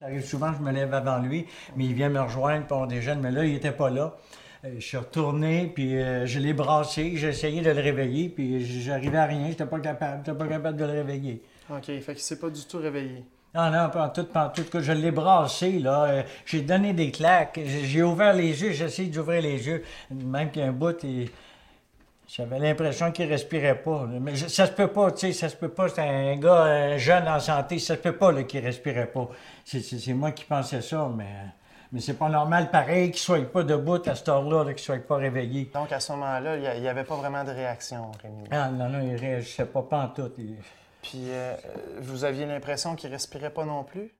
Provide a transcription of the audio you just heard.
Ça arrive souvent, je me lève avant lui, mais il vient me rejoindre, puis on déjeune, mais là, il n'était pas là. Euh, Je suis retourné, puis euh, je l'ai brassé, j'ai essayé de le réveiller, puis j'arrivais à rien, j'étais pas capable, j'étais pas capable de le réveiller. OK, fait qu'il s'est pas du tout réveillé. Non, non, pas en tout, pas en tout. Que je l'ai brassé, là. Euh, J'ai donné des claques. J'ai ouvert les yeux, j'ai essayé d'ouvrir les yeux. Même qu'un bout, il- j'avais l'impression qu'il respirait pas. là. Mais ça se peut pas, tu sais, ça se peut pas. C'est un gars euh, jeune en santé, ça se peut pas qu'il respirait pas. C'est- moi qui pensais ça, mais, mais c'est pas normal pareil qu'il soit pas debout à cette heure-là, là, qu'il soit pas réveillé. Donc, à ce moment-là, il n'y avait pas vraiment de réaction, Rémi. Ah, non, non, il réagissait pas, pas en tout. Il- Puis, euh, vous aviez l'impression qu'il respirait pas non plus?